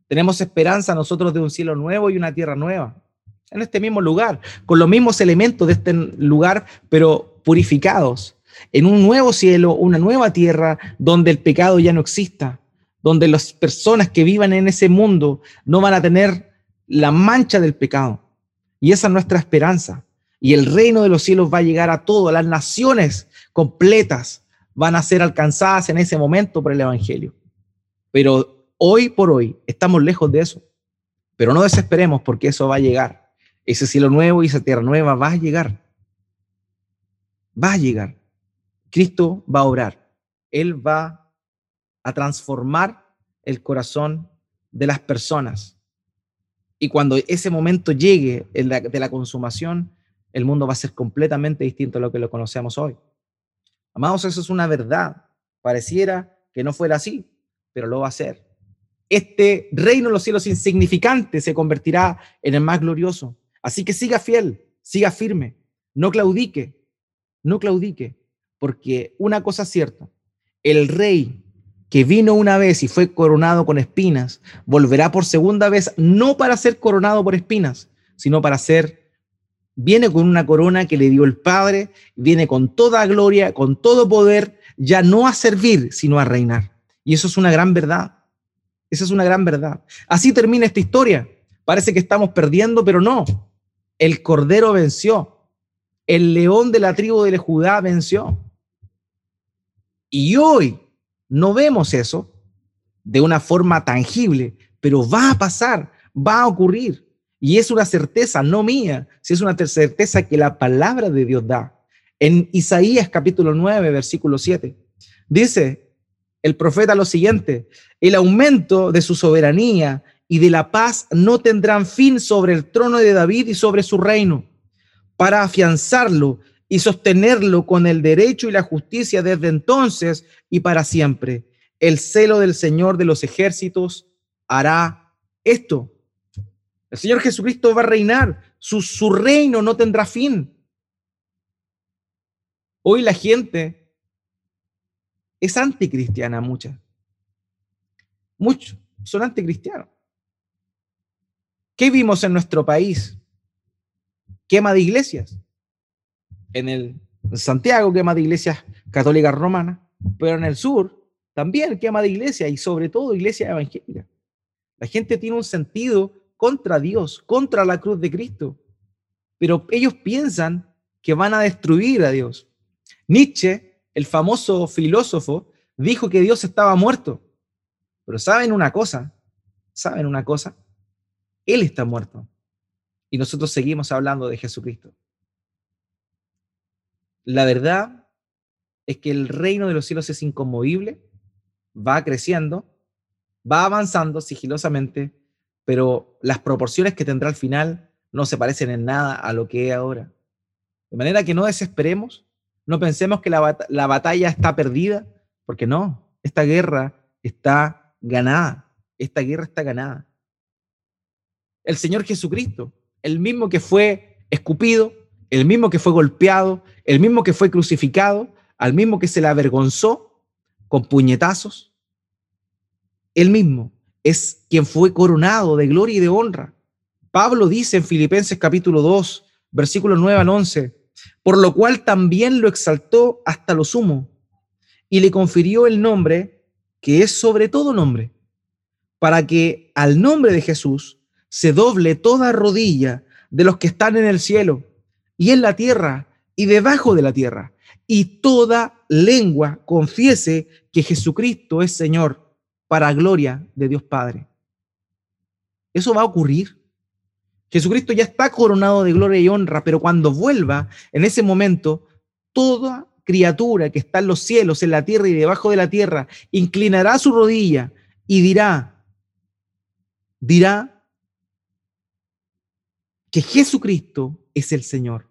Tenemos esperanza nosotros de un cielo nuevo y una tierra nueva, en este mismo lugar, con los mismos elementos de este lugar, pero purificados, en un nuevo cielo, una nueva tierra, donde el pecado ya no exista, donde las personas que vivan en ese mundo no van a tener la mancha del pecado. Y esa es nuestra esperanza. Y el reino de los cielos va a llegar a todas las naciones completas van a ser alcanzadas en ese momento por el Evangelio. Pero hoy por hoy estamos lejos de eso. Pero no desesperemos porque eso va a llegar. Ese cielo nuevo y esa tierra nueva va a llegar. Va a llegar. Cristo va a obrar. Él va a transformar el corazón de las personas. Y cuando ese momento llegue de la consumación, el mundo va a ser completamente distinto a lo que lo conocemos hoy. Amados, eso es una verdad. Pareciera que no fuera así, pero lo va a ser. Este reino de los cielos insignificante se convertirá en el más glorioso. Así que siga fiel, siga firme, no claudique, no claudique, porque una cosa es cierta, el rey que vino una vez y fue coronado con espinas, volverá por segunda vez, no para ser coronado por espinas, sino para ser, viene con una corona que le dio el Padre, viene con toda gloria, con todo poder, ya no a servir, sino a reinar. Y eso es una gran verdad. Esa es una gran verdad. Así termina esta historia. Parece que estamos perdiendo, pero no. El Cordero venció. El león de la tribu de Judá venció. Y hoy no vemos eso de una forma tangible, pero va a pasar, va a ocurrir. Y es una certeza, no mía, si es una certeza que la palabra de Dios da. En Isaías capítulo 9, versículo 7, dice el profeta lo siguiente, el aumento de su soberanía y de la paz no tendrán fin sobre el trono de David y sobre su reino, para afianzarlo y sostenerlo con el derecho y la justicia desde entonces y para siempre. El celo del Señor de los ejércitos hará esto. El Señor Jesucristo va a reinar, su, reino no tendrá fin. Hoy la gente es anticristiana, mucha. Muchos son anticristianos. ¿Qué vimos en nuestro país? Quema de iglesias en el Santiago quema de iglesias católicas romanas, pero en el sur también quema de iglesias y sobre todo iglesias evangélicas. La gente tiene un sentido contra Dios, contra la cruz de Cristo, pero ellos piensan que van a destruir a Dios. Nietzsche, el famoso filósofo, dijo que Dios estaba muerto. Pero saben una cosa, saben una cosa, Él está muerto. Y nosotros seguimos hablando de Jesucristo. La verdad es que el reino de los cielos es inconmovible, va creciendo, va avanzando sigilosamente, pero las proporciones que tendrá al final no se parecen en nada a lo que es ahora. De manera que no desesperemos, no pensemos que la, la batalla está perdida, porque no, esta guerra está ganada, esta guerra está ganada. El Señor Jesucristo, el mismo que fue escupido, el mismo que fue golpeado, el mismo que fue crucificado, al mismo que se le avergonzó con puñetazos, el mismo es quien fue coronado de gloria y de honra. Pablo dice en Filipenses capítulo 2, versículos 9 al 11, por lo cual también lo exaltó hasta lo sumo y le confirió el nombre que es sobre todo nombre, para que al nombre de Jesús se doble toda rodilla de los que están en el cielo y en la tierra y debajo de la tierra, y toda lengua confiese que Jesucristo es Señor para gloria de Dios Padre. Eso va a ocurrir. Jesucristo ya está coronado de gloria y honra, pero cuando vuelva, en ese momento, toda criatura que está en los cielos, en la tierra y debajo de la tierra, inclinará su rodilla y dirá, dirá que Jesucristo es el Señor,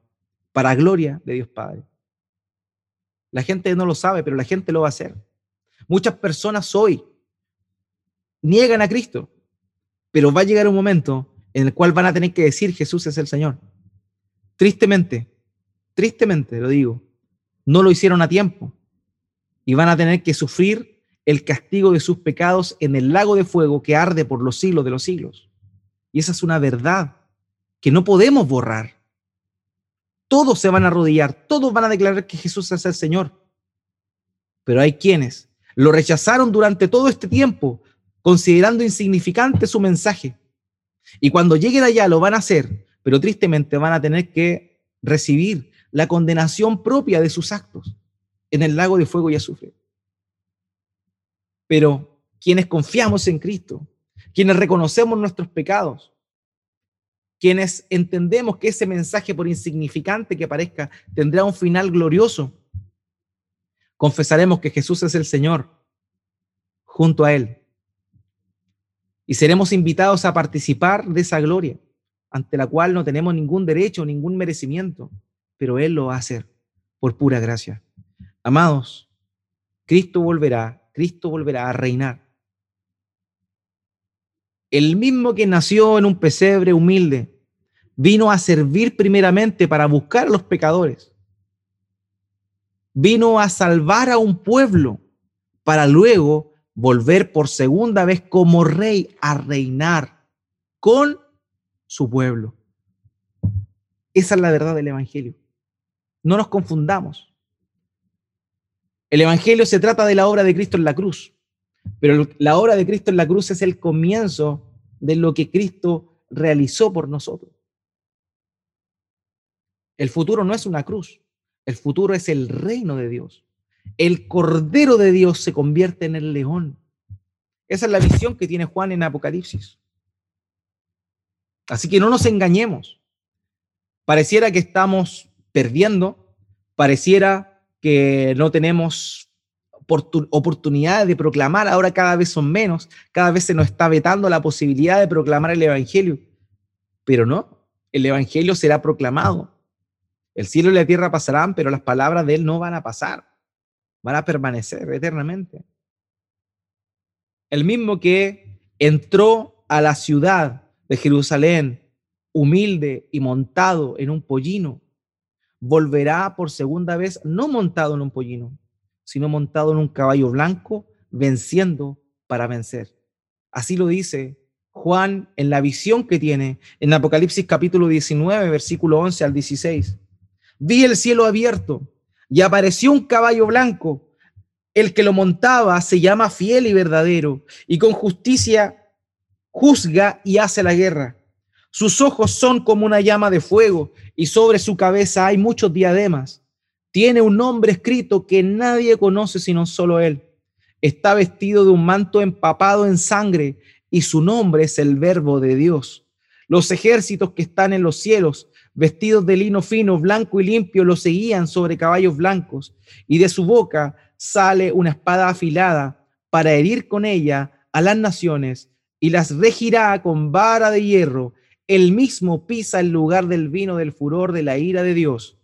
para gloria de Dios Padre. La gente no lo sabe, pero la gente lo va a hacer. Muchas personas hoy niegan a Cristo, pero va a llegar un momento en el cual van a tener que decir Jesús es el Señor. Tristemente, tristemente lo digo, no lo hicieron a tiempo y van a tener que sufrir el castigo de sus pecados en el lago de fuego que arde por los siglos de los siglos. Y esa es una verdad que no podemos borrar. Todos se van a arrodillar, todos van a declarar que Jesús es el Señor. Pero hay quienes lo rechazaron durante todo este tiempo, considerando insignificante su mensaje. Y cuando lleguen allá lo van a hacer, pero tristemente van a tener que recibir la condenación propia de sus actos en el lago de fuego y azufre. Pero quienes confiamos en Cristo, quienes reconocemos nuestros pecados, quienes entendemos que ese mensaje, por insignificante que parezca, tendrá un final glorioso, confesaremos que Jesús es el Señor junto a Él. Y seremos invitados a participar de esa gloria, ante la cual no tenemos ningún derecho, ningún merecimiento, pero Él lo va a hacer por pura gracia. Amados, Cristo volverá, Cristo volverá a reinar. El mismo que nació en un pesebre humilde, vino a servir primeramente para buscar a los pecadores. Vino a salvar a un pueblo para luego volver por segunda vez como rey a reinar con su pueblo. Esa es la verdad del Evangelio. No nos confundamos. El Evangelio se trata de la obra de Cristo en la cruz, pero la obra de Cristo en la cruz es el comienzo de lo que Cristo realizó por nosotros. El futuro no es una cruz, el futuro es el reino de Dios. El Cordero de Dios se convierte en el león. Esa es la visión que tiene Juan en Apocalipsis. Así que no nos engañemos. Pareciera que estamos perdiendo, pareciera que no tenemos oportunidad de proclamar, ahora cada vez son menos, cada vez se nos está vetando la posibilidad de proclamar el Evangelio. Pero no, el Evangelio será proclamado. El cielo y la tierra pasarán, pero las palabras de Él no van a pasar, van a permanecer eternamente. El mismo que entró a la ciudad de Jerusalén humilde y montado en un pollino, volverá por segunda vez, no montado en un pollino, sino montado en un caballo blanco, venciendo para vencer. Así lo dice Juan en la visión que tiene en Apocalipsis capítulo 19, versículo 11 al 16. Vi el cielo abierto y apareció un caballo blanco. El que lo montaba se llama fiel y verdadero y con justicia juzga y hace la guerra. Sus ojos son como una llama de fuego y sobre su cabeza hay muchos diademas. Tiene un nombre escrito que nadie conoce sino solo él. Está vestido de un manto empapado en sangre y su nombre es el verbo de Dios. Los ejércitos que están en los cielos, vestidos de lino fino, blanco y limpio, lo seguían sobre caballos blancos y de su boca sale una espada afilada para herir con ella a las naciones y las regirá con vara de hierro él mismo pisa el lugar del vino del furor de la ira de Dios.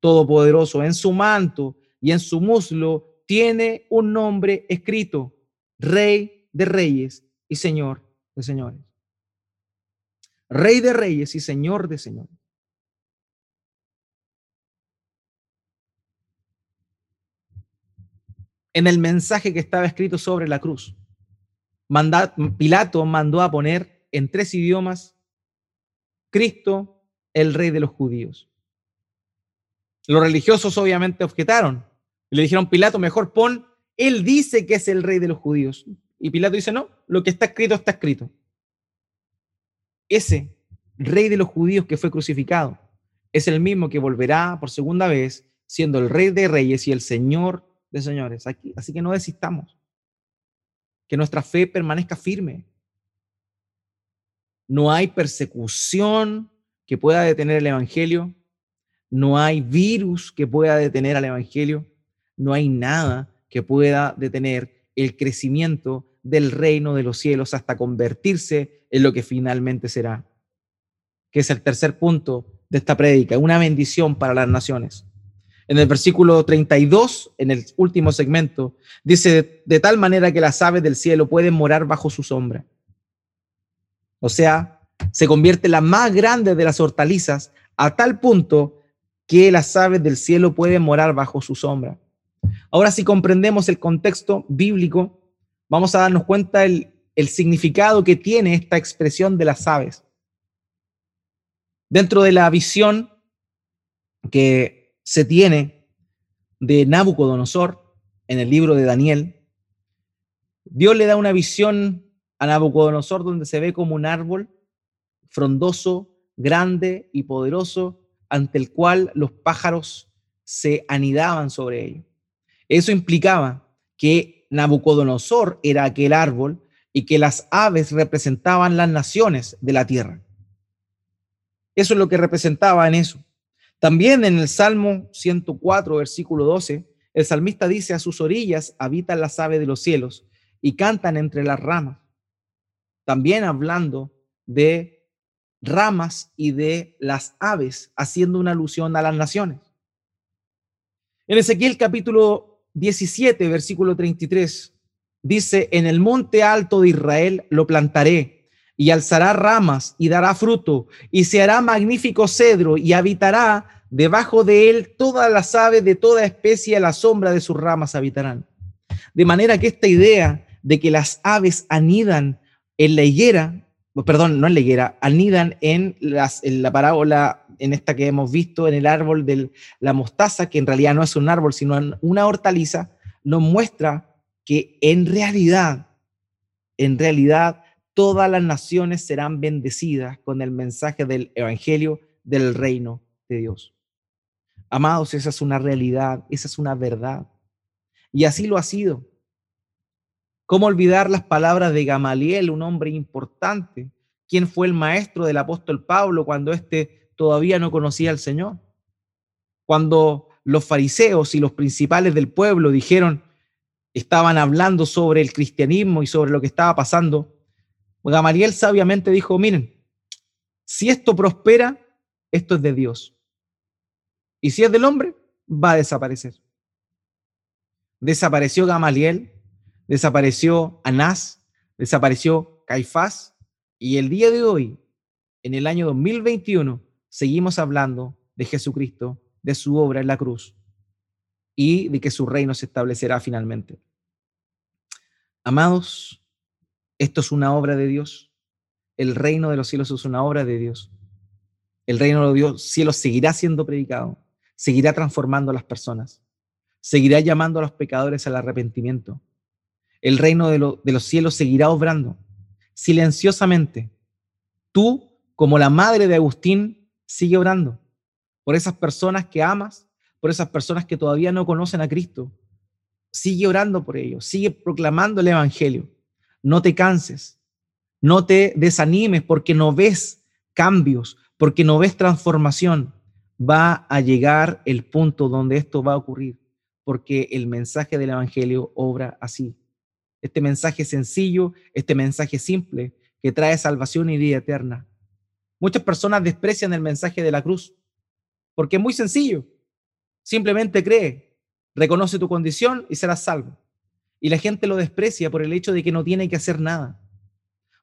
Todopoderoso, en su manto y en su muslo tiene un nombre escrito, Rey de Reyes y Señor de Señores. Rey de Reyes y Señor de Señores. En el mensaje que estaba escrito sobre la cruz, Pilato mandó a poner en tres idiomas Cristo, el rey de los judíos. Los religiosos obviamente objetaron y le dijeron, Pilato, mejor pon, él dice que es el rey de los judíos. Y Pilato dice, no, lo que está escrito está escrito. Ese rey de los judíos que fue crucificado es el mismo que volverá por segunda vez siendo el rey de reyes y el señor de señores. Aquí, así que no desistamos. Que nuestra fe permanezca firme. No hay persecución que pueda detener el Evangelio. No hay virus que pueda detener al Evangelio. No hay nada que pueda detener el crecimiento del reino de los cielos hasta convertirse en lo que finalmente será. Que es el tercer punto de esta prédica, una bendición para las naciones. En el versículo 32, en el último segmento, dice, de tal manera que las aves del cielo pueden morar bajo su sombra. O sea, se convierte la más grande de las hortalizas a tal punto que las aves del cielo pueden morar bajo su sombra. Ahora, si comprendemos el contexto bíblico, vamos a darnos cuenta el, significado que tiene esta expresión de las aves. Dentro de la visión que se tiene de Nabucodonosor en el libro de Daniel, Dios le da una visión a Nabucodonosor donde se ve como un árbol frondoso, grande y poderoso, ante el cual los pájaros se anidaban sobre él. Eso implicaba que Nabucodonosor era aquel árbol y que las aves representaban las naciones de la tierra. Eso es lo que representaba en eso. También en el Salmo 104, versículo 12, el salmista dice, a sus orillas habitan las aves de los cielos y cantan entre las ramas. También hablando de ramas y de las aves, haciendo una alusión a las naciones. En Ezequiel capítulo 17, versículo 33, dice, en el monte alto de Israel lo plantaré y alzará ramas y dará fruto y se hará magnífico cedro y habitará debajo de él todas las aves de toda especie a la sombra de sus ramas habitarán. De manera que esta idea de que las aves anidan en la higuera, perdón, no en la higuera, anidan en, las, en la parábola en esta que hemos visto, en el árbol de la mostaza, que en realidad no es un árbol, sino una hortaliza, nos muestra que en realidad, en realidad, todas las naciones serán bendecidas con el mensaje del Evangelio del reino de Dios. Amados, esa es una realidad, esa es una verdad. Y así lo ha sido. ¿Cómo olvidar las palabras de Gamaliel, un hombre importante, quien fue el maestro del apóstol Pablo cuando éste todavía no conocía al Señor. Cuando los fariseos y los principales del pueblo dijeron, estaban hablando sobre el cristianismo y sobre lo que estaba pasando, Gamaliel sabiamente dijo, miren, si esto prospera, esto es de Dios. Y si es del hombre, va a desaparecer. Desapareció Gamaliel, desapareció Anás, desapareció Caifás, y el día de hoy, en el año 2021, seguimos hablando de Jesucristo, de su obra en la cruz y de que su reino se establecerá finalmente. Amados, esto es una obra de Dios. El reino de los cielos es una obra de Dios. El reino de los cielos seguirá siendo predicado, seguirá transformando a las personas, seguirá llamando a los pecadores al arrepentimiento. El reino de, los cielos seguirá obrando silenciosamente. Tú, como la madre de Agustín, sigue orando por esas personas que amas, por esas personas que todavía no conocen a Cristo. Sigue orando por ellos, sigue proclamando el Evangelio. No te canses, no te desanimes porque no ves cambios, porque no ves transformación. Va a llegar el punto donde esto va a ocurrir, porque el mensaje del Evangelio obra así. Este mensaje sencillo, este mensaje simple que trae salvación y vida eterna, Muchas personas desprecian el mensaje de la cruz porque es muy sencillo. Simplemente cree, reconoce tu condición y serás salvo. Y la gente lo desprecia por el hecho de que no tiene que hacer nada.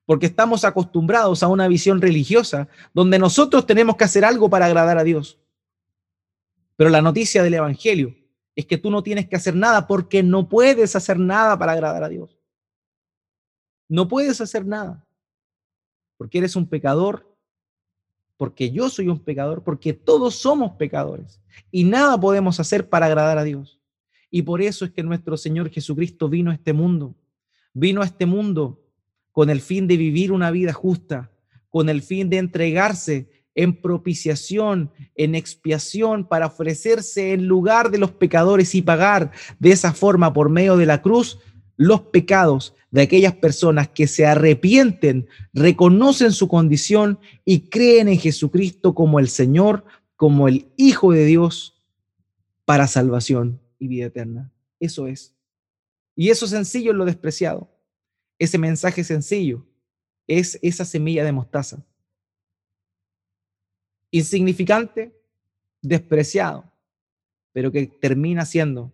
Porque estamos acostumbrados a una visión religiosa donde nosotros tenemos que hacer algo para agradar a Dios. Pero la noticia del Evangelio es que tú no tienes que hacer nada porque no puedes hacer nada para agradar a Dios. No puedes hacer nada porque eres un pecador porque yo soy un pecador, porque todos somos pecadores y nada podemos hacer para agradar a Dios. Y por eso es que nuestro Señor Jesucristo vino a este mundo, vino a este mundo con el fin de vivir una vida justa, con el fin de entregarse en propiciación, en expiación, para ofrecerse en lugar de los pecadores y pagar de esa forma por medio de la cruz los pecados de aquellas personas que se arrepienten, reconocen su condición y creen en Jesucristo como el Señor, como el Hijo de Dios para salvación y vida eterna. Eso es. Y eso sencillo es lo despreciado. Ese mensaje sencillo es esa semilla de mostaza. Insignificante, despreciado, pero que termina siendo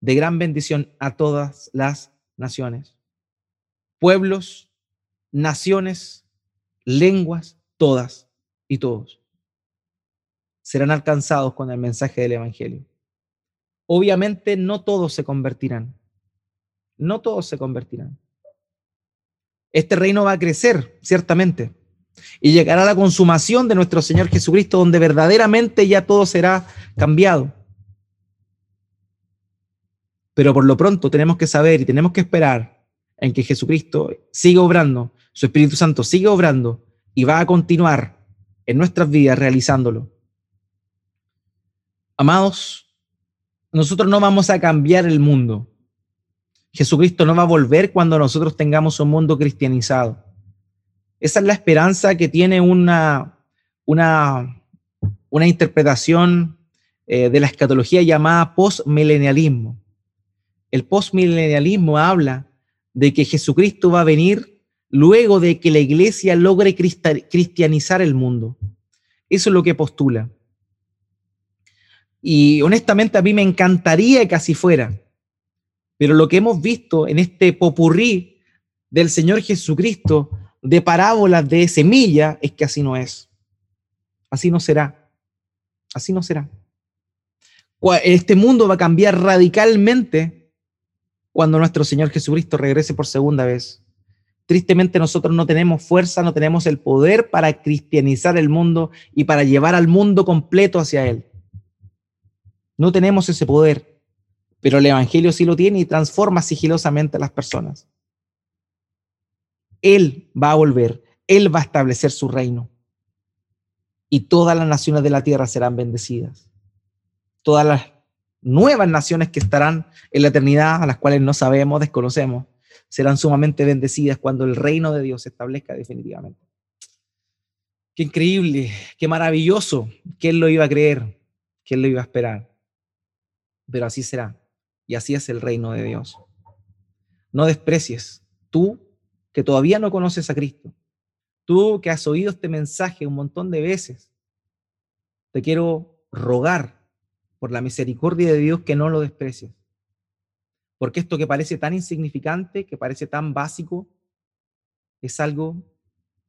de gran bendición a todas las naciones pueblos, naciones, lenguas, todas y todos. serán alcanzados con el mensaje del Evangelio. Obviamente no todos se convertirán. No todos se convertirán. Este reino va a crecer, ciertamente, y llegará la consumación de nuestro Señor Jesucristo, donde verdaderamente ya todo será cambiado. Pero por lo pronto tenemos que saber y tenemos que esperar en que Jesucristo siga obrando, su Espíritu Santo sigue obrando y va a continuar en nuestras vidas realizándolo. Amados, nosotros no vamos a cambiar el mundo. Jesucristo no va a volver cuando nosotros tengamos un mundo cristianizado. Esa es la esperanza que tiene una, una, una interpretación eh, de la escatología llamada postmilenialismo. El postmilenialismo habla de que Jesucristo va a venir luego de que la iglesia logre cristianizar el mundo. Eso es lo que postula. Y honestamente a mí me encantaría que así fuera. Pero lo que hemos visto en este popurrí del Señor Jesucristo de parábolas de semilla es que así no es. Así no será. Así no será. Este mundo va a cambiar radicalmente cuando nuestro Señor Jesucristo regrese por segunda vez. Tristemente nosotros no tenemos fuerza, no tenemos el poder para cristianizar el mundo y para llevar al mundo completo hacia Él. No tenemos ese poder, pero el Evangelio sí lo tiene y transforma sigilosamente a las personas. Él va a volver, Él va a establecer su reino. Y todas las naciones de la tierra serán bendecidas. Todas las nuevas naciones que estarán en la eternidad, a las cuales no sabemos, desconocemos, serán sumamente bendecidas cuando el reino de Dios se establezca definitivamente. Qué increíble, qué maravilloso. ¿Quién lo iba a creer? ¿Quién lo iba a esperar? Pero así será. Y así es el reino de Dios. No desprecies tú que todavía no conoces a Cristo, tú que has oído este mensaje un montón de veces, te quiero rogar por la misericordia de Dios que no lo desprecies. Porque esto que parece tan insignificante, que parece tan básico, es algo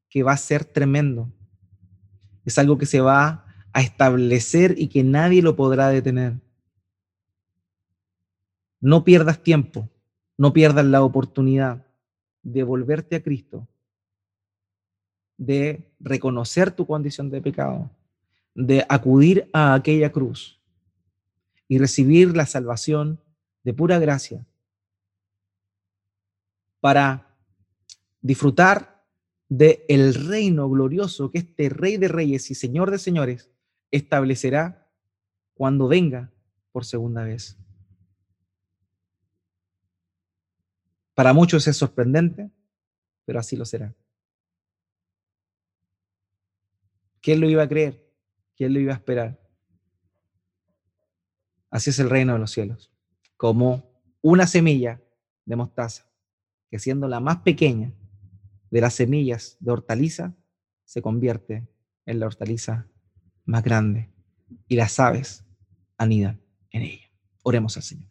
que va a ser tremendo. Es algo que se va a establecer y que nadie lo podrá detener. No pierdas tiempo, no pierdas la oportunidad de volverte a Cristo, de reconocer tu condición de pecado, de acudir a aquella cruz y recibir la salvación de pura gracia para disfrutar de el reino glorioso que este Rey de Reyes y Señor de Señores establecerá cuando venga por segunda vez. Para muchos es sorprendente, pero así lo será. ¿Quién lo iba a creer? ¿Quién lo iba a esperar? Así es el reino de los cielos, como una semilla de mostaza, que siendo la más pequeña de las semillas de hortaliza, se convierte en la hortaliza más grande y las aves anidan en ella. Oremos al Señor.